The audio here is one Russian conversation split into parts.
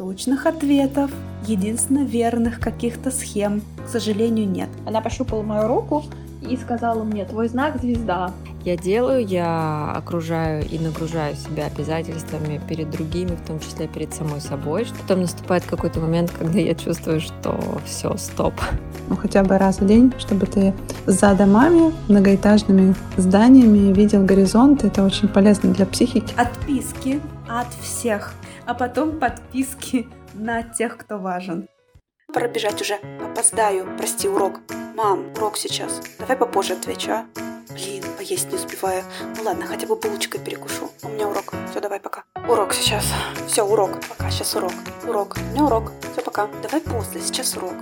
точных ответов, единственно верных каких-то схем, к сожалению, нет. Она пощупала мою руку и сказала мне, твой знак звезда. Я делаю, я окружаю и нагружаю себя обязательствами перед другими, в том числе перед самой собой. Потом наступает какой-то момент, когда я чувствую, что все, стоп. Ну, хотя бы раз в день, чтобы ты за домами, многоэтажными зданиями видел горизонт. Это очень полезно для психики. Отписки от всех, а потом подписки на тех, кто важен. Пора бежать уже. Опоздаю. Прости, урок. Мам, урок сейчас. Давай попозже отвечу, а? Блин, поесть не успеваю. Ну ладно, хотя бы булочкой перекушу. У меня урок. Все, давай, пока. Урок сейчас. Все, урок. Пока, сейчас урок. Урок. У меня урок. Все, пока. Давай после, сейчас урок.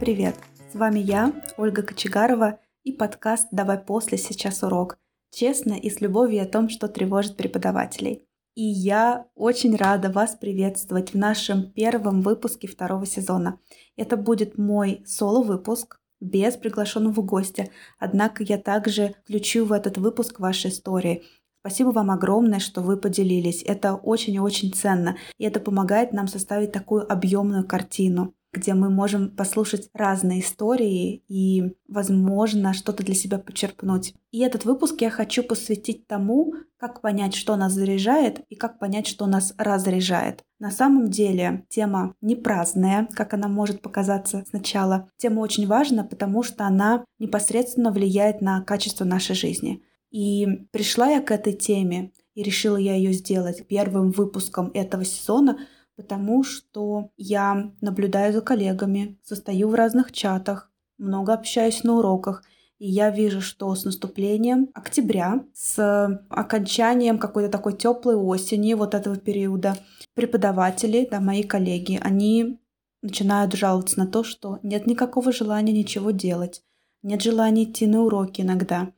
Привет. С вами я, Ольга Кочегарова, и подкаст «Давай после, сейчас урок». Честно и с любовью о том, что тревожит преподавателей. И я очень рада вас приветствовать в нашем первом выпуске второго сезона. Это будет мой соло-выпуск без приглашенного гостя, однако я также включу в этот выпуск ваши истории. Спасибо вам огромное, что вы поделились. Это очень и очень ценно. И это помогает нам составить такую объемную картину где мы можем послушать разные истории и, возможно, что-то для себя почерпнуть. И этот выпуск я хочу посвятить тому, как понять, что нас заряжает и как понять, что нас разряжает. На самом деле тема не праздная, как она может показаться сначала. Тема очень важна, потому что она непосредственно влияет на качество нашей жизни. И пришла я к этой теме, и решила я ее сделать первым выпуском этого сезона, потому что я наблюдаю за коллегами, состою в разных чатах, много общаюсь на уроках, и я вижу, что с наступлением октября, с окончанием какой-то такой теплой осени, вот этого периода, преподаватели, да, мои коллеги, они начинают жаловаться на то, что нет никакого желания ничего делать, нет желания идти на уроки иногда,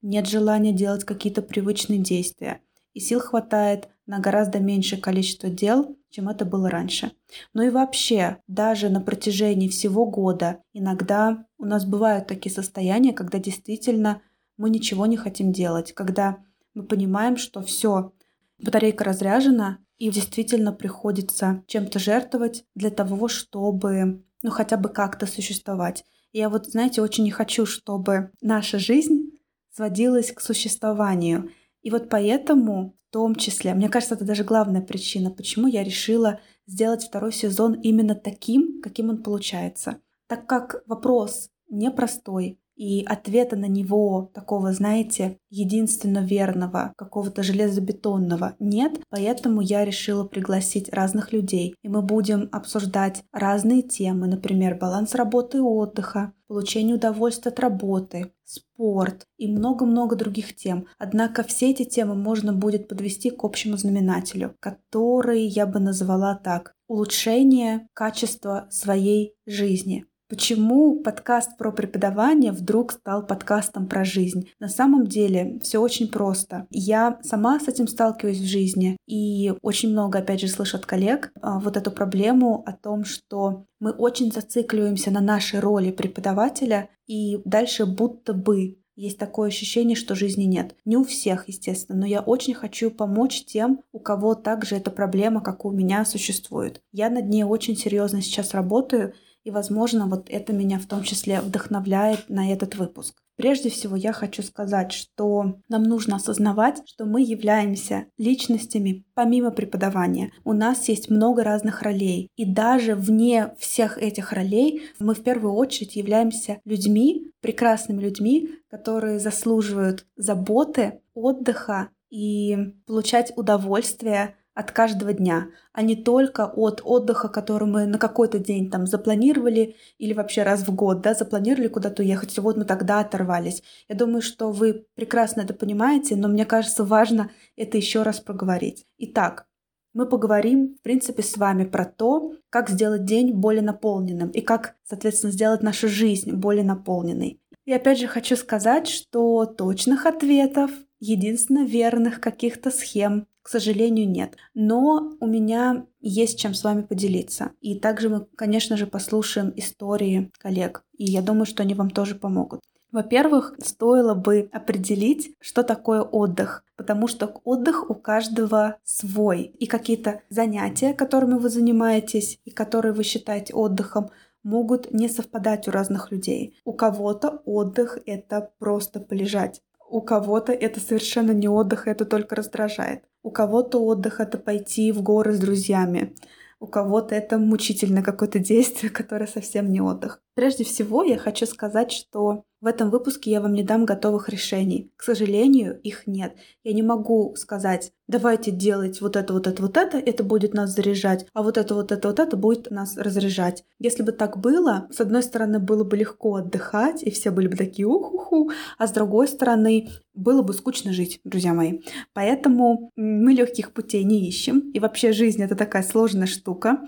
нет желания делать какие-то привычные действия, и сил хватает на гораздо меньшее количество дел, чем это было раньше. Ну и вообще, даже на протяжении всего года иногда у нас бывают такие состояния, когда действительно мы ничего не хотим делать, когда мы понимаем, что все, батарейка разряжена, и действительно приходится чем-то жертвовать для того, чтобы ну хотя бы как-то существовать. И я вот, знаете, очень не хочу, чтобы наша жизнь сводилась к существованию. И вот поэтому том числе, мне кажется, это даже главная причина, почему я решила сделать второй сезон именно таким, каким он получается. Так как вопрос непростой, и ответа на него такого, знаете, единственно верного, какого-то железобетонного нет, поэтому я решила пригласить разных людей, и мы будем обсуждать разные темы, например, баланс работы и отдыха, получение удовольствия от работы, спорт и много-много других тем. Однако все эти темы можно будет подвести к общему знаменателю, который я бы назвала так – улучшение качества своей жизни. Почему подкаст про преподавание вдруг стал подкастом про жизнь? На самом деле все очень просто. Я сама с этим сталкиваюсь в жизни и очень много, опять же, слышу от коллег а, вот эту проблему о том, что мы очень зацикливаемся на нашей роли преподавателя и дальше будто бы есть такое ощущение, что жизни нет. Не у всех, естественно, но я очень хочу помочь тем, у кого также эта проблема, как у меня, существует. Я над ней очень серьезно сейчас работаю, и, возможно, вот это меня в том числе вдохновляет на этот выпуск. Прежде всего, я хочу сказать, что нам нужно осознавать, что мы являемся личностями помимо преподавания. У нас есть много разных ролей. И даже вне всех этих ролей мы в первую очередь являемся людьми, прекрасными людьми, которые заслуживают заботы, отдыха и получать удовольствие от каждого дня, а не только от отдыха, который мы на какой-то день там запланировали или вообще раз в год, да, запланировали куда-то уехать, и вот мы тогда оторвались. Я думаю, что вы прекрасно это понимаете, но мне кажется важно это еще раз проговорить. Итак, мы поговорим, в принципе, с вами про то, как сделать день более наполненным и как, соответственно, сделать нашу жизнь более наполненной. И опять же хочу сказать, что точных ответов, единственно верных каких-то схем к сожалению, нет. Но у меня есть чем с вами поделиться. И также мы, конечно же, послушаем истории коллег. И я думаю, что они вам тоже помогут. Во-первых, стоило бы определить, что такое отдых, потому что отдых у каждого свой. И какие-то занятия, которыми вы занимаетесь и которые вы считаете отдыхом, могут не совпадать у разных людей. У кого-то отдых — это просто полежать. У кого-то это совершенно не отдых, это только раздражает. У кого-то отдых — это пойти в горы с друзьями у кого-то это мучительное какое-то действие, которое совсем не отдых. Прежде всего, я хочу сказать, что в этом выпуске я вам не дам готовых решений. К сожалению, их нет. Я не могу сказать, давайте делать вот это, вот это, вот это, это будет нас заряжать, а вот это, вот это, вот это будет нас разряжать. Если бы так было, с одной стороны, было бы легко отдыхать, и все были бы такие уху-ху, а с другой стороны, было бы скучно жить, друзья мои. Поэтому мы легких путей не ищем, и вообще жизнь это такая сложная штука.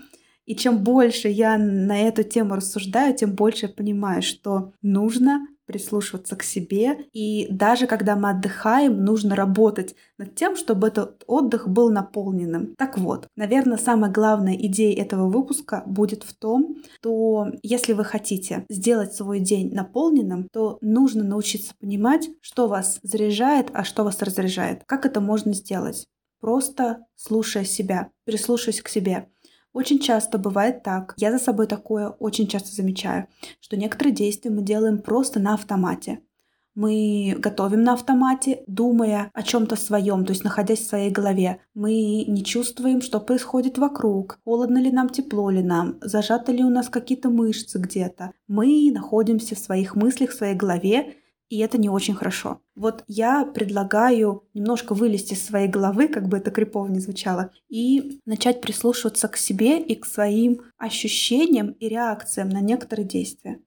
И чем больше я на эту тему рассуждаю, тем больше я понимаю, что нужно прислушиваться к себе. И даже когда мы отдыхаем, нужно работать над тем, чтобы этот отдых был наполненным. Так вот, наверное, самая главная идея этого выпуска будет в том, что если вы хотите сделать свой день наполненным, то нужно научиться понимать, что вас заряжает, а что вас разряжает. Как это можно сделать? Просто слушая себя, прислушиваясь к себе. Очень часто бывает так, я за собой такое очень часто замечаю, что некоторые действия мы делаем просто на автомате. Мы готовим на автомате, думая о чем-то своем, то есть находясь в своей голове. Мы не чувствуем, что происходит вокруг, холодно ли нам, тепло ли нам, зажаты ли у нас какие-то мышцы где-то. Мы находимся в своих мыслях, в своей голове и это не очень хорошо. Вот я предлагаю немножко вылезти из своей головы, как бы это крипово не звучало, и начать прислушиваться к себе и к своим ощущениям и реакциям на некоторые действия.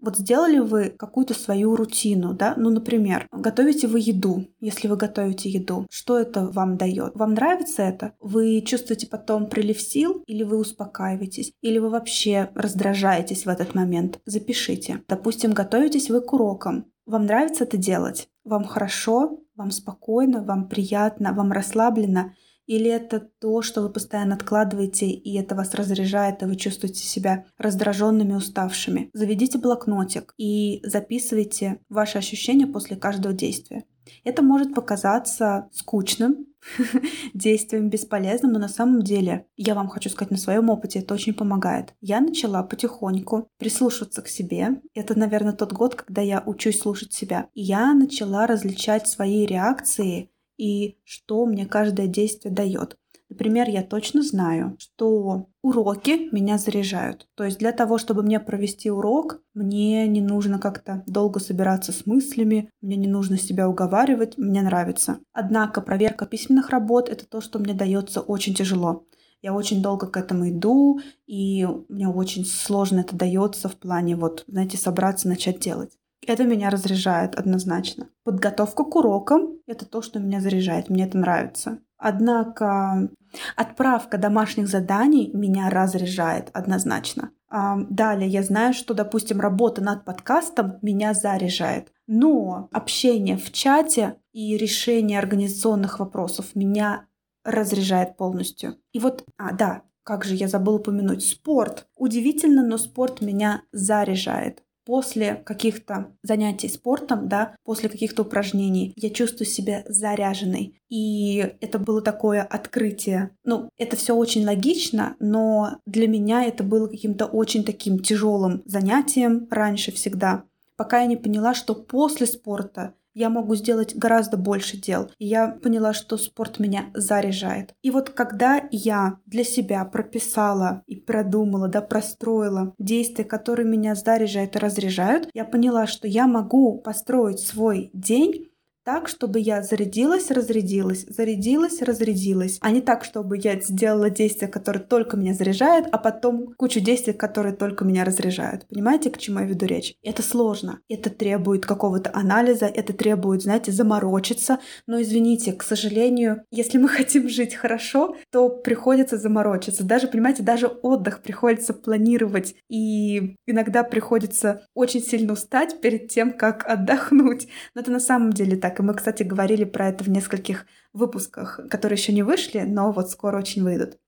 Вот сделали вы какую-то свою рутину, да? Ну, например, готовите вы еду. Если вы готовите еду, что это вам дает? Вам нравится это? Вы чувствуете потом прилив сил или вы успокаиваетесь? Или вы вообще раздражаетесь в этот момент? Запишите. Допустим, готовитесь вы к урокам. Вам нравится это делать? Вам хорошо? Вам спокойно? Вам приятно? Вам расслаблено? Или это то, что вы постоянно откладываете, и это вас разряжает, и вы чувствуете себя раздраженными, уставшими? Заведите блокнотик и записывайте ваши ощущения после каждого действия. Это может показаться скучным, действием бесполезным, но на самом деле, я вам хочу сказать на своем опыте, это очень помогает. Я начала потихоньку прислушиваться к себе. Это, наверное, тот год, когда я учусь слушать себя. И я начала различать свои реакции и что мне каждое действие дает. Например, я точно знаю, что уроки меня заряжают. То есть для того, чтобы мне провести урок, мне не нужно как-то долго собираться с мыслями, мне не нужно себя уговаривать, мне нравится. Однако проверка письменных работ — это то, что мне дается очень тяжело. Я очень долго к этому иду, и мне очень сложно это дается в плане вот, знаете, собраться, начать делать. Это меня разряжает однозначно. Подготовка к урокам — это то, что меня заряжает, мне это нравится. Однако отправка домашних заданий меня разряжает однозначно. Далее я знаю, что, допустим, работа над подкастом меня заряжает. Но общение в чате и решение организационных вопросов меня разряжает полностью. И вот, а, да, как же я забыла упомянуть, спорт. Удивительно, но спорт меня заряжает после каких-то занятий спортом, да, после каких-то упражнений, я чувствую себя заряженной. И это было такое открытие. Ну, это все очень логично, но для меня это было каким-то очень таким тяжелым занятием раньше всегда, пока я не поняла, что после спорта я могу сделать гораздо больше дел. И я поняла, что спорт меня заряжает. И вот когда я для себя прописала и продумала, да, простроила действия, которые меня заряжают и разряжают, я поняла, что я могу построить свой день так, чтобы я зарядилась, разрядилась, зарядилась, разрядилась, а не так, чтобы я сделала действие, которое только меня заряжает, а потом кучу действий, которые только меня разряжают. Понимаете, к чему я веду речь? Это сложно. Это требует какого-то анализа, это требует, знаете, заморочиться. Но извините, к сожалению, если мы хотим жить хорошо, то приходится заморочиться. Даже, понимаете, даже отдых приходится планировать. И иногда приходится очень сильно устать перед тем, как отдохнуть. Но это на самом деле так. И мы, кстати, говорили про это в нескольких выпусках, которые еще не вышли, но вот скоро очень выйдут.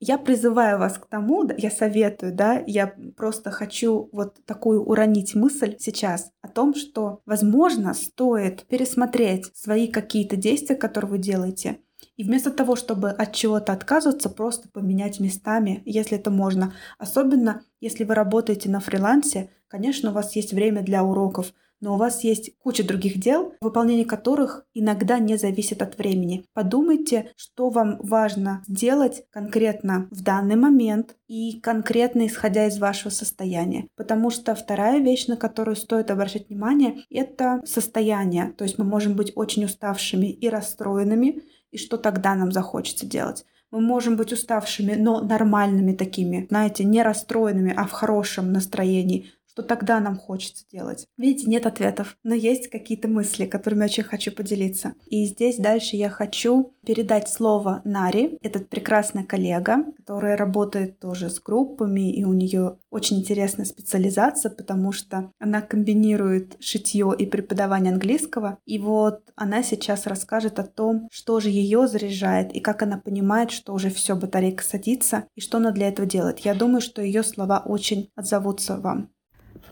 Я призываю вас к тому, я советую, да, я просто хочу вот такую уронить мысль сейчас о том, что, возможно, стоит пересмотреть свои какие-то действия, которые вы делаете, и вместо того, чтобы от чего-то отказываться, просто поменять местами, если это можно. Особенно, если вы работаете на фрилансе, конечно, у вас есть время для уроков, но у вас есть куча других дел, выполнение которых иногда не зависит от времени. Подумайте, что вам важно сделать конкретно в данный момент и конкретно исходя из вашего состояния. Потому что вторая вещь, на которую стоит обращать внимание, это состояние. То есть мы можем быть очень уставшими и расстроенными, и что тогда нам захочется делать. Мы можем быть уставшими, но нормальными такими, знаете, не расстроенными, а в хорошем настроении, что тогда нам хочется делать? Видите, нет ответов, но есть какие-то мысли, которыми очень хочу поделиться. И здесь дальше я хочу передать слово Нари, этот прекрасный коллега, которая работает тоже с группами, и у нее очень интересная специализация, потому что она комбинирует шитье и преподавание английского. И вот она сейчас расскажет о том, что же ее заряжает и как она понимает, что уже все батарейка садится и что она для этого делает. Я думаю, что ее слова очень отзовутся вам.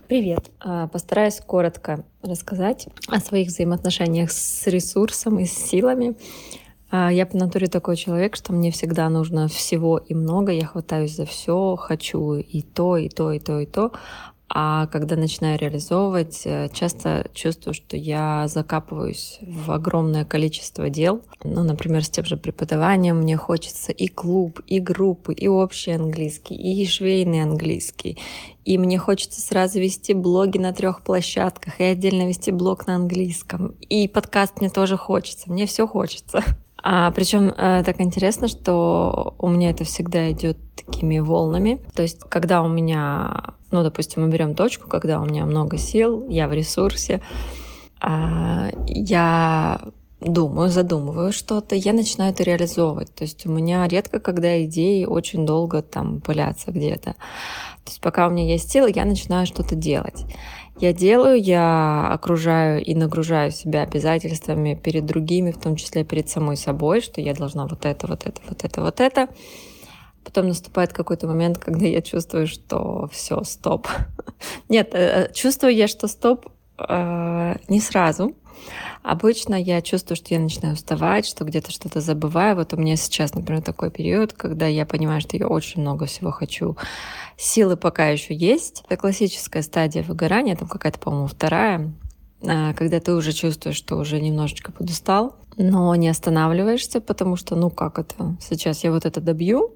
Привет! А, постараюсь коротко рассказать о своих взаимоотношениях с ресурсом и с силами. А, я по натуре такой человек, что мне всегда нужно всего и много. Я хватаюсь за все, хочу и то, и то, и то, и то. А когда начинаю реализовывать, э, часто чувствую, что я закапываюсь в огромное количество дел. Ну, например, с тем же преподаванием мне хочется и клуб, и группы, и общий английский, и швейный английский. И мне хочется сразу вести блоги на трех площадках, и отдельно вести блог на английском. И подкаст мне тоже хочется, мне все хочется. А, причем э, так интересно, что у меня это всегда идет такими волнами. То есть, когда у меня, ну, допустим, мы берем точку, когда у меня много сил, я в ресурсе, э, я думаю, задумываю что-то, я начинаю это реализовывать. То есть у меня редко, когда идеи очень долго там пылятся где-то. То есть пока у меня есть силы, я начинаю что-то делать я делаю, я окружаю и нагружаю себя обязательствами перед другими, в том числе перед самой собой, что я должна вот это, вот это, вот это, вот это. Потом наступает какой-то момент, когда я чувствую, что все, стоп. Нет, э, чувствую я, что стоп э, не сразу. Обычно я чувствую, что я начинаю уставать, что где-то что-то забываю. Вот у меня сейчас, например, такой период, когда я понимаю, что я очень много всего хочу Силы пока еще есть. Это классическая стадия выгорания, там какая-то, по-моему, вторая, а, когда ты уже чувствуешь, что уже немножечко подустал, но не останавливаешься, потому что, ну как это, сейчас я вот это добью,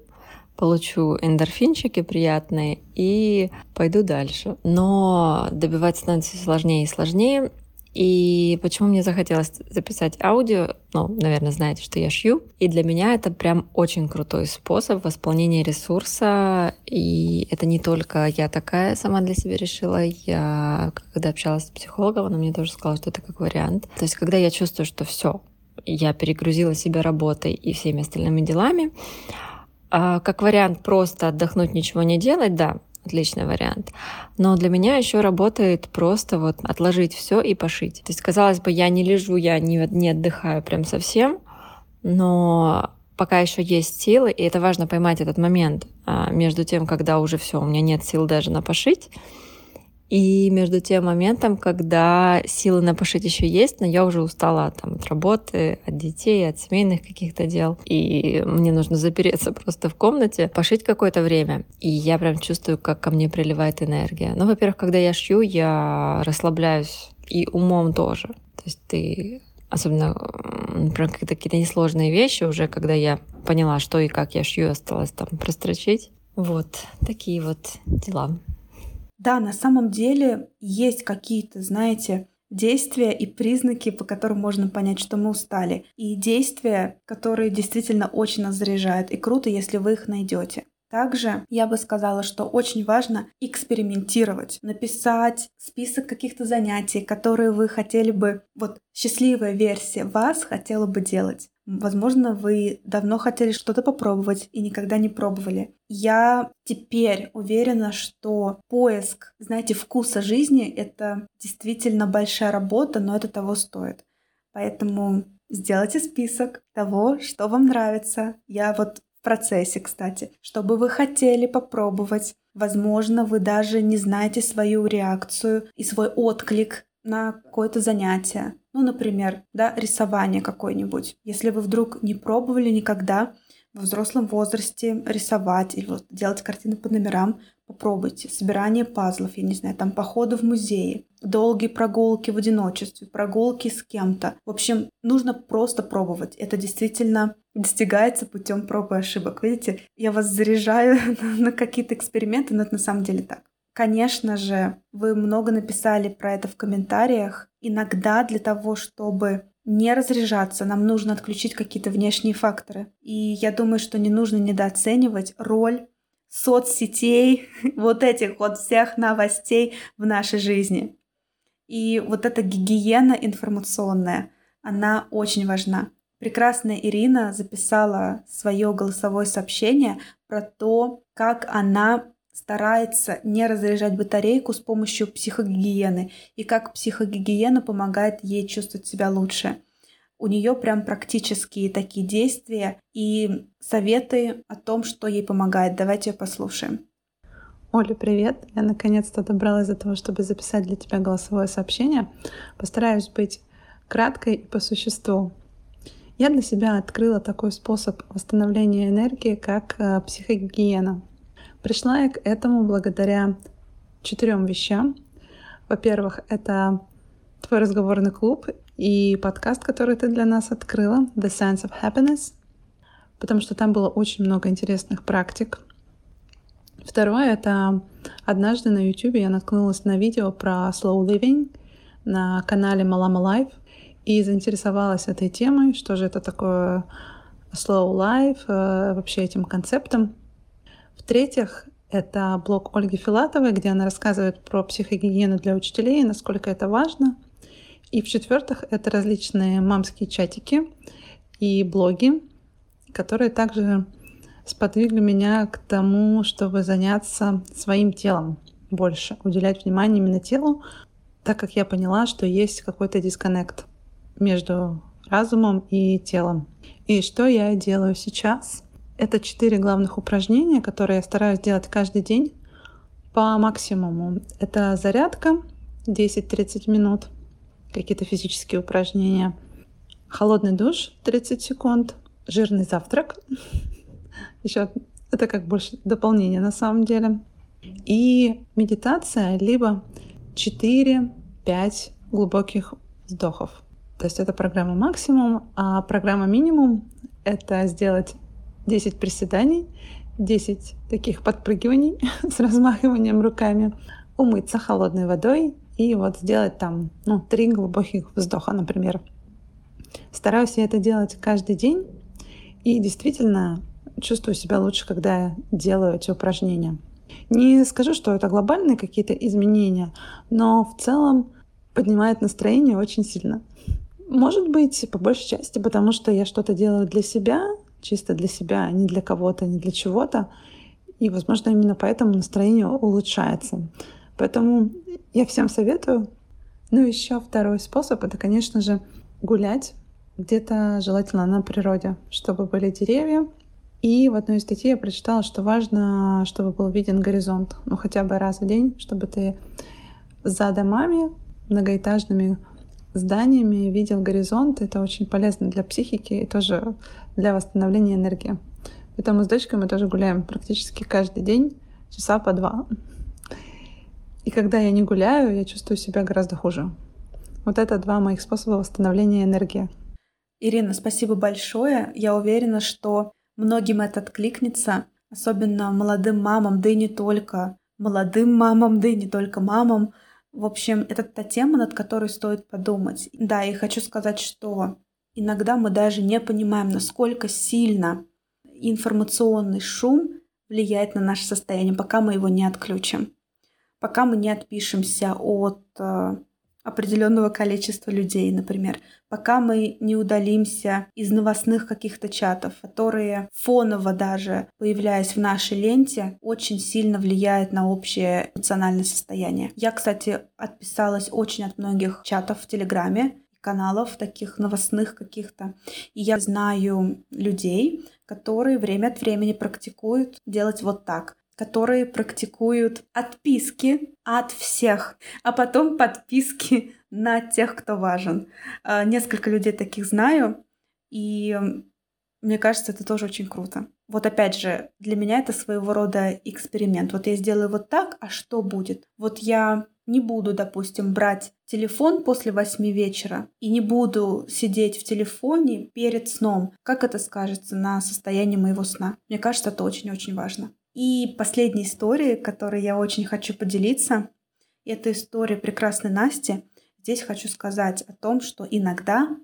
получу эндорфинчики приятные и пойду дальше. Но добиваться становится сложнее и сложнее. И почему мне захотелось записать аудио? Ну, наверное, знаете, что я шью. И для меня это прям очень крутой способ восполнения ресурса. И это не только я такая сама для себя решила. Я, когда общалась с психологом, она мне тоже сказала, что это как вариант. То есть, когда я чувствую, что все, я перегрузила себя работой и всеми остальными делами, а, как вариант просто отдохнуть, ничего не делать, да, отличный вариант. Но для меня еще работает просто вот отложить все и пошить. То есть, казалось бы, я не лежу, я не, не отдыхаю прям совсем, но пока еще есть силы, и это важно поймать этот момент а, между тем, когда уже все, у меня нет сил даже на пошить, и между тем моментом, когда силы на пошить еще есть, но я уже устала там, от работы, от детей, от семейных каких-то дел. И мне нужно запереться просто в комнате, пошить какое-то время. И я прям чувствую, как ко мне приливает энергия. Ну, во-первых, когда я шью, я расслабляюсь и умом тоже. То есть ты особенно про какие-то несложные вещи уже, когда я поняла, что и как я шью, осталось там прострочить. Вот такие вот дела. Да, на самом деле есть какие-то, знаете, действия и признаки, по которым можно понять, что мы устали. И действия, которые действительно очень нас заряжают. И круто, если вы их найдете. Также я бы сказала, что очень важно экспериментировать, написать список каких-то занятий, которые вы хотели бы, вот счастливая версия вас хотела бы делать. Возможно, вы давно хотели что-то попробовать и никогда не пробовали. Я теперь уверена, что поиск, знаете, вкуса жизни — это действительно большая работа, но это того стоит. Поэтому сделайте список того, что вам нравится. Я вот в процессе, кстати, что бы вы хотели попробовать. Возможно, вы даже не знаете свою реакцию и свой отклик на какое-то занятие. Ну, например, да, рисование какое-нибудь. Если вы вдруг не пробовали никогда во взрослом возрасте рисовать или вот делать картины по номерам, попробуйте. Собирание пазлов, я не знаю, там походы в музее, долгие прогулки в одиночестве, прогулки с кем-то. В общем, нужно просто пробовать. Это действительно достигается путем проб и ошибок. Видите, я вас заряжаю на какие-то эксперименты, но это на самом деле так. Конечно же, вы много написали про это в комментариях. Иногда для того, чтобы не разряжаться, нам нужно отключить какие-то внешние факторы. И я думаю, что не нужно недооценивать роль соцсетей, вот этих вот всех новостей в нашей жизни. И вот эта гигиена информационная, она очень важна. Прекрасная Ирина записала свое голосовое сообщение про то, как она старается не разряжать батарейку с помощью психогигиены и как психогигиена помогает ей чувствовать себя лучше. У нее прям практические такие действия и советы о том, что ей помогает. Давайте ее послушаем. Оля, привет! Я наконец-то добралась до того, чтобы записать для тебя голосовое сообщение. Постараюсь быть краткой и по существу. Я для себя открыла такой способ восстановления энергии, как э, психогигиена. Пришла я к этому благодаря четырем вещам. Во-первых, это твой разговорный клуб и подкаст, который ты для нас открыла, The Science of Happiness, потому что там было очень много интересных практик. Второе — это однажды на YouTube я наткнулась на видео про slow living на канале Malama Life и заинтересовалась этой темой, что же это такое slow life, э, вообще этим концептом. В-третьих, это блог Ольги Филатовой, где она рассказывает про психогигиену для учителей и насколько это важно. И в-четвертых, это различные мамские чатики и блоги, которые также сподвигли меня к тому, чтобы заняться своим телом больше, уделять внимание именно телу, так как я поняла, что есть какой-то дисконнект между разумом и телом. И что я делаю сейчас? Это четыре главных упражнения, которые я стараюсь делать каждый день по максимуму. Это зарядка 10-30 минут, какие-то физические упражнения, холодный душ 30 секунд, жирный завтрак. Еще это как больше дополнение на самом деле. И медитация, либо 4-5 глубоких вздохов. То есть это программа максимум, а программа минимум — это сделать 10 приседаний, 10 таких подпрыгиваний с размахиванием руками, умыться холодной водой и вот сделать там, ну, три глубоких вздоха, например. Стараюсь я это делать каждый день и действительно чувствую себя лучше, когда я делаю эти упражнения. Не скажу, что это глобальные какие-то изменения, но в целом поднимает настроение очень сильно. Может быть, по большей части, потому что я что-то делаю для себя, чисто для себя, а не для кого-то, не для чего-то. И, возможно, именно поэтому настроение улучшается. Поэтому я всем советую. Ну, еще второй способ — это, конечно же, гулять где-то желательно на природе, чтобы были деревья. И в одной из статей я прочитала, что важно, чтобы был виден горизонт, ну хотя бы раз в день, чтобы ты за домами многоэтажными зданиями видел горизонт. Это очень полезно для психики и тоже для восстановления энергии. Поэтому с дочкой мы тоже гуляем практически каждый день, часа по два. И когда я не гуляю, я чувствую себя гораздо хуже. Вот это два моих способа восстановления энергии. Ирина, спасибо большое. Я уверена, что многим это откликнется, особенно молодым мамам, да и не только молодым мамам, да и не только мамам, в общем, это та тема, над которой стоит подумать. Да, и хочу сказать, что иногда мы даже не понимаем, насколько сильно информационный шум влияет на наше состояние, пока мы его не отключим, пока мы не отпишемся от э, определенного количества людей, например, пока мы не удалимся из новостных каких-то чатов, которые фоново даже, появляясь в нашей ленте, очень сильно влияют на общее эмоциональное состояние. Я, кстати, отписалась очень от многих чатов в Телеграме, каналов таких новостных каких-то. И я знаю людей, которые время от времени практикуют делать вот так которые практикуют отписки от всех, а потом подписки на тех, кто важен. А, несколько людей таких знаю, и мне кажется, это тоже очень круто. Вот опять же, для меня это своего рода эксперимент. Вот я сделаю вот так, а что будет? Вот я не буду, допустим, брать телефон после восьми вечера и не буду сидеть в телефоне перед сном. Как это скажется на состоянии моего сна? Мне кажется, это очень-очень важно. И последняя история, которой я очень хочу поделиться, это история прекрасной Насти. Здесь хочу сказать о том, что иногда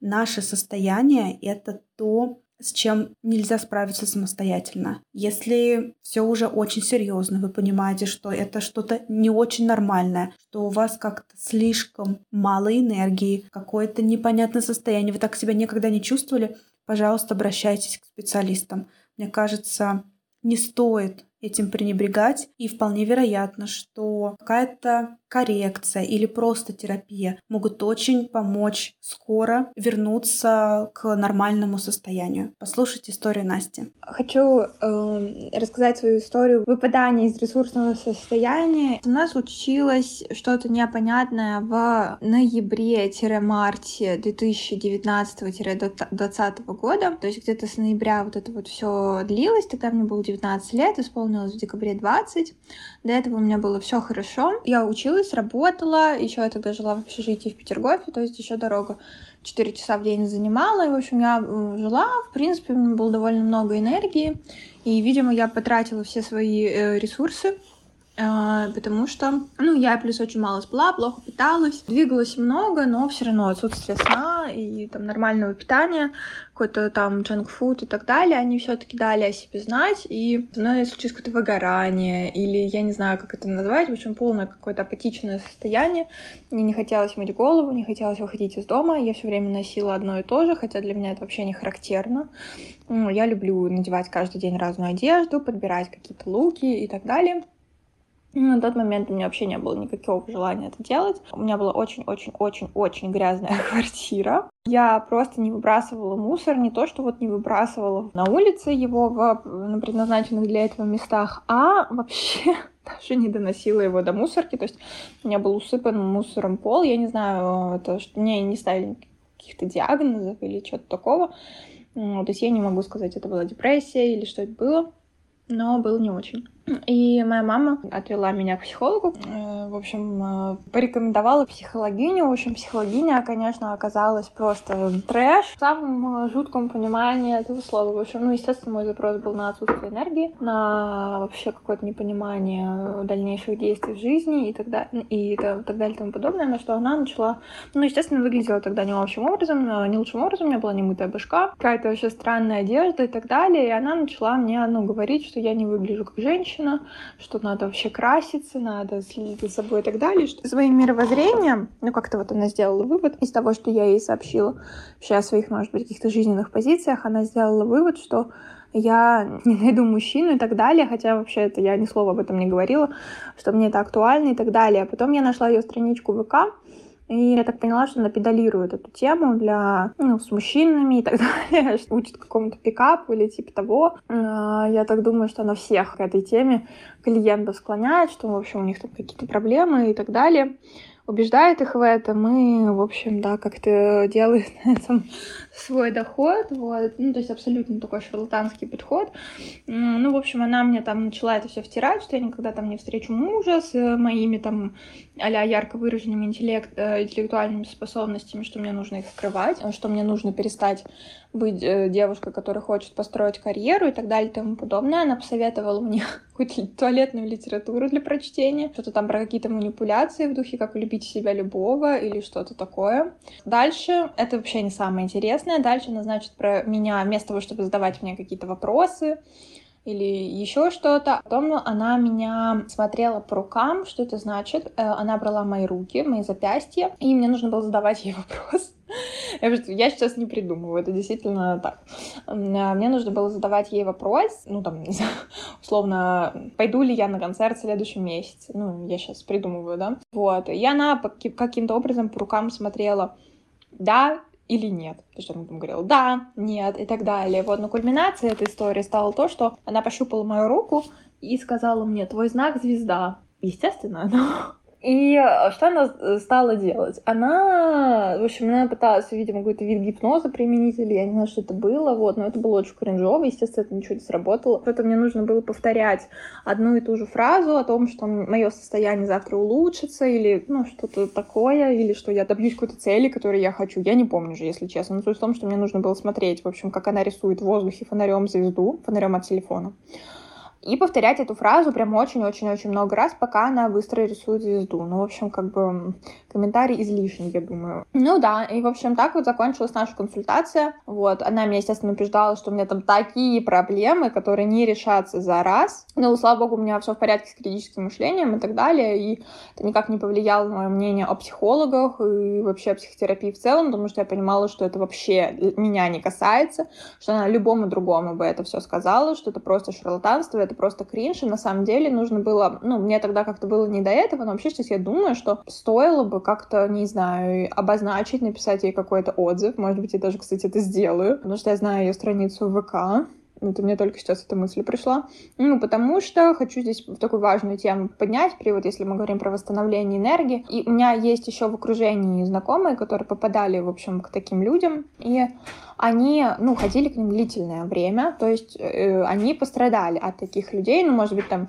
наше состояние — это то, с чем нельзя справиться самостоятельно. Если все уже очень серьезно, вы понимаете, что это что-то не очень нормальное, что у вас как-то слишком мало энергии, какое-то непонятное состояние, вы так себя никогда не чувствовали, пожалуйста, обращайтесь к специалистам. Мне кажется, не стоит этим пренебрегать, и вполне вероятно, что какая-то коррекция или просто терапия могут очень помочь скоро вернуться к нормальному состоянию. Послушайте историю Насти. Хочу э, рассказать свою историю выпадания из ресурсного состояния. У нас случилось что-то непонятное в ноябре-марте 2019-2020 года. То есть где-то с ноября вот это вот все длилось. Тогда мне было 19 лет, исполнилось в декабре 20. До этого у меня было все хорошо. Я училась работала, еще я тогда жила в общежитии в Петергофе, то есть еще дорога 4 часа в день занимала, и, в общем, я жила, в принципе, у меня было довольно много энергии, и, видимо, я потратила все свои э, ресурсы потому что, ну, я плюс очень мало спала, плохо питалась, двигалась много, но все равно отсутствие сна и там нормального питания, какой-то там джанк-фуд и так далее, они все-таки дали о себе знать, и со мной случилось какое-то выгорание, или я не знаю, как это назвать, в общем, полное какое-то апатичное состояние, мне не хотелось мыть голову, не хотелось выходить из дома, я все время носила одно и то же, хотя для меня это вообще не характерно. Я люблю надевать каждый день разную одежду, подбирать какие-то луки и так далее. Ну, на тот момент у меня вообще не было никакого желания это делать. У меня была очень-очень-очень-очень грязная квартира. Я просто не выбрасывала мусор, не то, что вот не выбрасывала на улице его в на предназначенных для этого местах, а вообще даже не доносила его до мусорки. То есть у меня был усыпан мусором пол. Я не знаю, это что мне не ставили каких-то диагнозов или что-то такого. То есть я не могу сказать, это была депрессия или что это было, но было не очень. И моя мама отвела меня к психологу. Э, в общем, э, порекомендовала психологиню. В общем, психологиня, конечно, оказалась просто трэш в самом э, жутком понимании этого слова. В общем, ну, естественно, мой запрос был на отсутствие энергии, на вообще какое-то непонимание дальнейших действий в жизни и так далее, и так далее и тому подобное, на что она начала, ну, естественно, выглядела тогда не лучшим образом, не лучшим образом, у меня была немытая башка, какая-то вообще странная одежда и так далее, и она начала мне, ну, говорить, что я не выгляжу как женщина, женщина, что надо вообще краситься, надо следить за собой и так далее. Что своим мировоззрением, ну как-то вот она сделала вывод из того, что я ей сообщила, вообще о своих, может быть, каких-то жизненных позициях, она сделала вывод, что я не найду мужчину и так далее, хотя вообще это я ни слова об этом не говорила, что мне это актуально и так далее. Потом я нашла ее страничку ВК, и я так поняла, что она педалирует эту тему для, ну, с мужчинами и так далее, что учит какому-то пикапу или типа того. А, я так думаю, что она всех к этой теме клиентов склоняет, что, в общем, у них там какие-то проблемы и так далее убеждает их в этом и, в общем, да, как-то делает на этом свой доход, вот, ну, то есть абсолютно такой шарлатанский подход. Ну, в общем, она мне там начала это все втирать, что я никогда там не встречу мужа с моими там а ярко выраженными интеллект, э, интеллектуальными способностями, что мне нужно их скрывать, что мне нужно перестать быть э, девушкой, которая хочет построить карьеру и так далее и тому подобное. Она посоветовала мне какую-то туалетную литературу для прочтения, что-то там про какие-то манипуляции в духе, как любить себя любого или что-то такое. Дальше, это вообще не самое интересное, дальше она, значит, про меня, вместо того, чтобы задавать мне какие-то вопросы, или еще что-то. Потом она меня смотрела по рукам, что это значит. Э, она брала мои руки, мои запястья, и мне нужно было задавать ей вопрос. Я сейчас не придумываю, это действительно так. А, мне нужно было задавать ей вопрос, ну, там, не знаю, условно, пойду ли я на концерт в следующем месяце. Ну, я сейчас придумываю, да. Вот. И она каким-то образом по рукам смотрела, да или нет. То есть он там говорил да, нет и так далее. Вот, но кульминацией этой истории стало то, что она пощупала мою руку и сказала мне, твой знак звезда. Естественно, но и э, что она э, стала делать? Она, в общем, она пыталась, видимо, какой-то вид гипноза применить, или я не знаю, что это было, вот, но это было очень кринжово, естественно, это ничего не сработало. Это мне нужно было повторять одну и ту же фразу о том, что мое состояние завтра улучшится, или, ну, что-то такое, или что я добьюсь какой-то цели, которую я хочу. Я не помню же, если честно. Но суть в том, что мне нужно было смотреть, в общем, как она рисует в воздухе фонарем звезду, фонарем от телефона и повторять эту фразу прям очень-очень-очень много раз, пока она быстро рисует звезду. Ну, в общем, как бы комментарий излишний, я думаю. Ну да, и, в общем, так вот закончилась наша консультация. Вот, она меня, естественно, убеждала, что у меня там такие проблемы, которые не решатся за раз. Но, слава богу, у меня все в порядке с критическим мышлением и так далее, и это никак не повлияло на мое мнение о психологах и вообще о психотерапии в целом, потому что я понимала, что это вообще меня не касается, что она любому другому бы это все сказала, что это просто шарлатанство, это просто кринж, и на самом деле нужно было, ну, мне тогда как-то было не до этого, но вообще сейчас я думаю, что стоило бы как-то, не знаю, обозначить, написать ей какой-то отзыв, может быть, я даже, кстати, это сделаю, потому что я знаю ее страницу в ВК, это мне только сейчас эта мысль пришла. Ну, потому что хочу здесь такую важную тему поднять, при вот если мы говорим про восстановление энергии. И у меня есть еще в окружении знакомые, которые попадали, в общем, к таким людям. И они, ну, ходили к ним длительное время, то есть э, они пострадали от таких людей, ну, может быть, там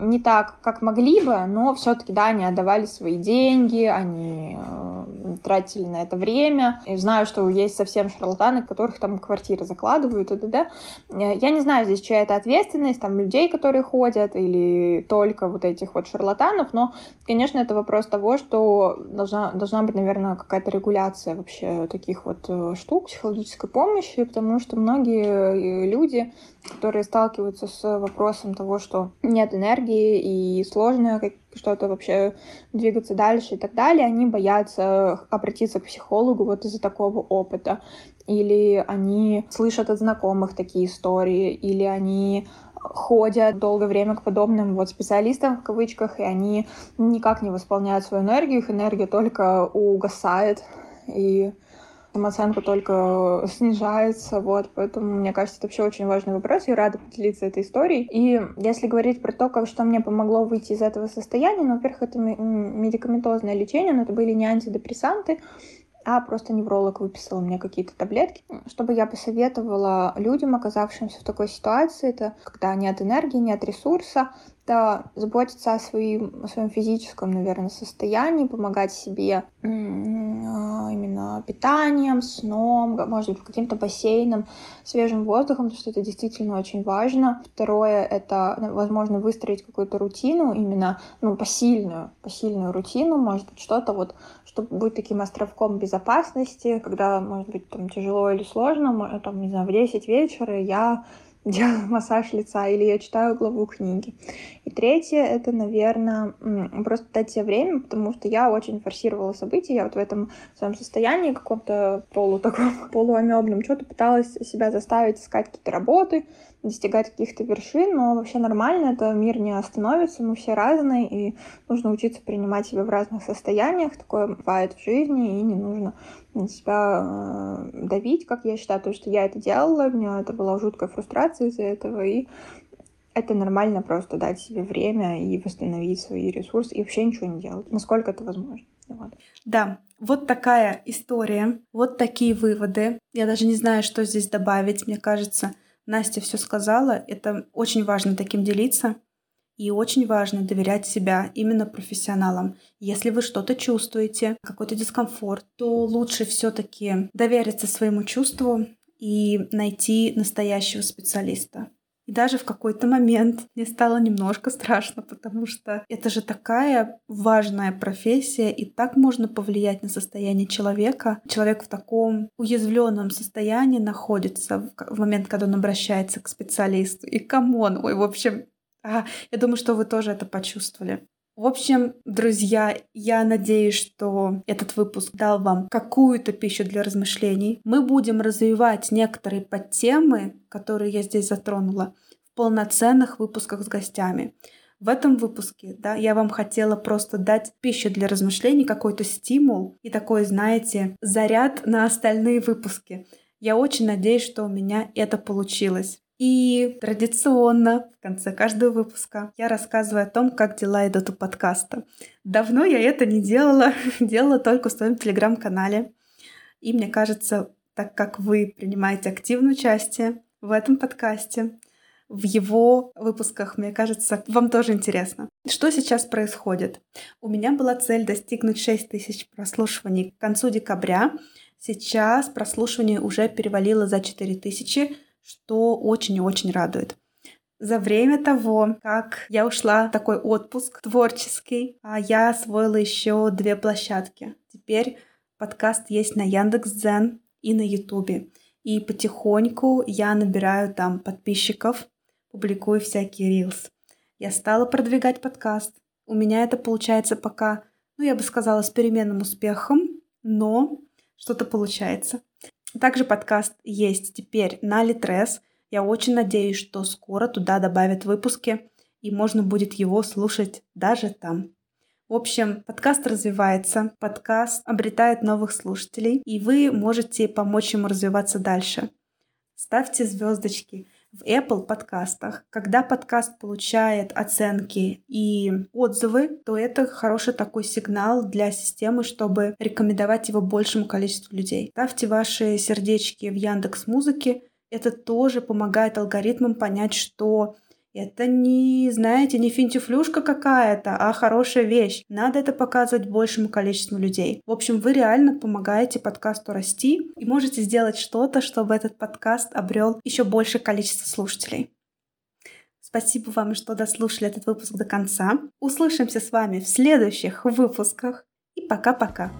не так, как могли бы, но все-таки, да, они отдавали свои деньги, они э, тратили на это время. И знаю, что есть совсем шарлатаны, которых там квартиры закладывают, и т.д. Э, я не знаю здесь, чья это ответственность, там, людей, которые ходят, или только вот этих вот шарлатанов, но, конечно, это вопрос того, что должна, должна быть, наверное, какая-то регуляция вообще таких вот э, штук психологических психологической помощи, потому что многие э, люди, которые сталкиваются с вопросом того, что нет энергии и сложно что-то вообще двигаться дальше и так далее, они боятся обратиться к психологу вот из-за такого опыта. Или они слышат от знакомых такие истории, или они ходят долгое время к подобным вот специалистам в кавычках, и они никак не восполняют свою энергию, их энергия только угасает, и самооценка только снижается, вот, поэтому, мне кажется, это вообще очень важный вопрос, я рада поделиться этой историей. И если говорить про то, как что мне помогло выйти из этого состояния, ну, во-первых, это медикаментозное лечение, но это были не антидепрессанты, а просто невролог выписал мне какие-то таблетки, чтобы я посоветовала людям, оказавшимся в такой ситуации, это когда нет энергии, нет ресурса, да, заботиться о, своим, о своем физическом, наверное, состоянии, помогать себе именно питанием, сном, может быть, каким-то бассейном, свежим воздухом, потому что это действительно очень важно. Второе — это, возможно, выстроить какую-то рутину, именно, ну, посильную, посильную рутину, может быть, что-то вот, чтобы быть таким островком безопасности, когда, может быть, там тяжело или сложно, там, не знаю, в 10 вечера я делаю массаж лица или я читаю главу книги. И третье — это, наверное, просто дать себе время, потому что я очень форсировала события, я вот в этом своем состоянии каком-то полу таком полуамебном что-то пыталась себя заставить искать какие-то работы, достигать каких-то вершин, но вообще нормально, это мир не остановится, мы все разные, и нужно учиться принимать себя в разных состояниях, такое бывает в жизни, и не нужно на себя э, давить, как я считаю, потому что я это делала, у меня это была жуткая фрустрация из-за этого, и это нормально просто дать себе время и восстановить свои ресурсы и вообще ничего не делать, насколько это возможно. Да, вот такая история, вот такие выводы. Я даже не знаю, что здесь добавить. Мне кажется, Настя все сказала. Это очень важно таким делиться. И очень важно доверять себя именно профессионалам. Если вы что-то чувствуете, какой-то дискомфорт, то лучше все-таки довериться своему чувству и найти настоящего специалиста. И даже в какой-то момент мне стало немножко страшно, потому что это же такая важная профессия, и так можно повлиять на состояние человека. Человек в таком уязвленном состоянии находится в момент, когда он обращается к специалисту. И come on, ой, в общем, а, я думаю, что вы тоже это почувствовали. В общем, друзья, я надеюсь, что этот выпуск дал вам какую-то пищу для размышлений. Мы будем развивать некоторые подтемы, которые я здесь затронула, в полноценных выпусках с гостями. В этом выпуске, да, я вам хотела просто дать пищу для размышлений, какой-то стимул и такой, знаете, заряд на остальные выпуски. Я очень надеюсь, что у меня это получилось. И традиционно в конце каждого выпуска я рассказываю о том, как дела идут у подкаста. Давно я это не делала, делала только в своем телеграм-канале. И мне кажется, так как вы принимаете активное участие в этом подкасте, в его выпусках, мне кажется, вам тоже интересно. Что сейчас происходит? У меня была цель достигнуть 6 тысяч прослушиваний к концу декабря. Сейчас прослушивание уже перевалило за 4 тысячи, что очень и очень радует. За время того, как я ушла в такой отпуск творческий, а я освоила еще две площадки. Теперь подкаст есть на Яндекс.Дзен и на Ютубе. И потихоньку я набираю там подписчиков, публикую всякие рилс. Я стала продвигать подкаст. У меня это получается пока, ну, я бы сказала, с переменным успехом, но что-то получается. Также подкаст есть теперь на Литрес. Я очень надеюсь, что скоро туда добавят выпуски, и можно будет его слушать даже там. В общем, подкаст развивается, подкаст обретает новых слушателей, и вы можете помочь ему развиваться дальше. Ставьте звездочки в Apple подкастах. Когда подкаст получает оценки и отзывы, то это хороший такой сигнал для системы, чтобы рекомендовать его большему количеству людей. Ставьте ваши сердечки в Яндекс Музыке. Это тоже помогает алгоритмам понять, что это не, знаете, не финтифлюшка какая-то, а хорошая вещь. Надо это показывать большему количеству людей. В общем, вы реально помогаете подкасту расти и можете сделать что-то, чтобы этот подкаст обрел еще большее количество слушателей. Спасибо вам, что дослушали этот выпуск до конца. Услышимся с вами в следующих выпусках. И пока-пока.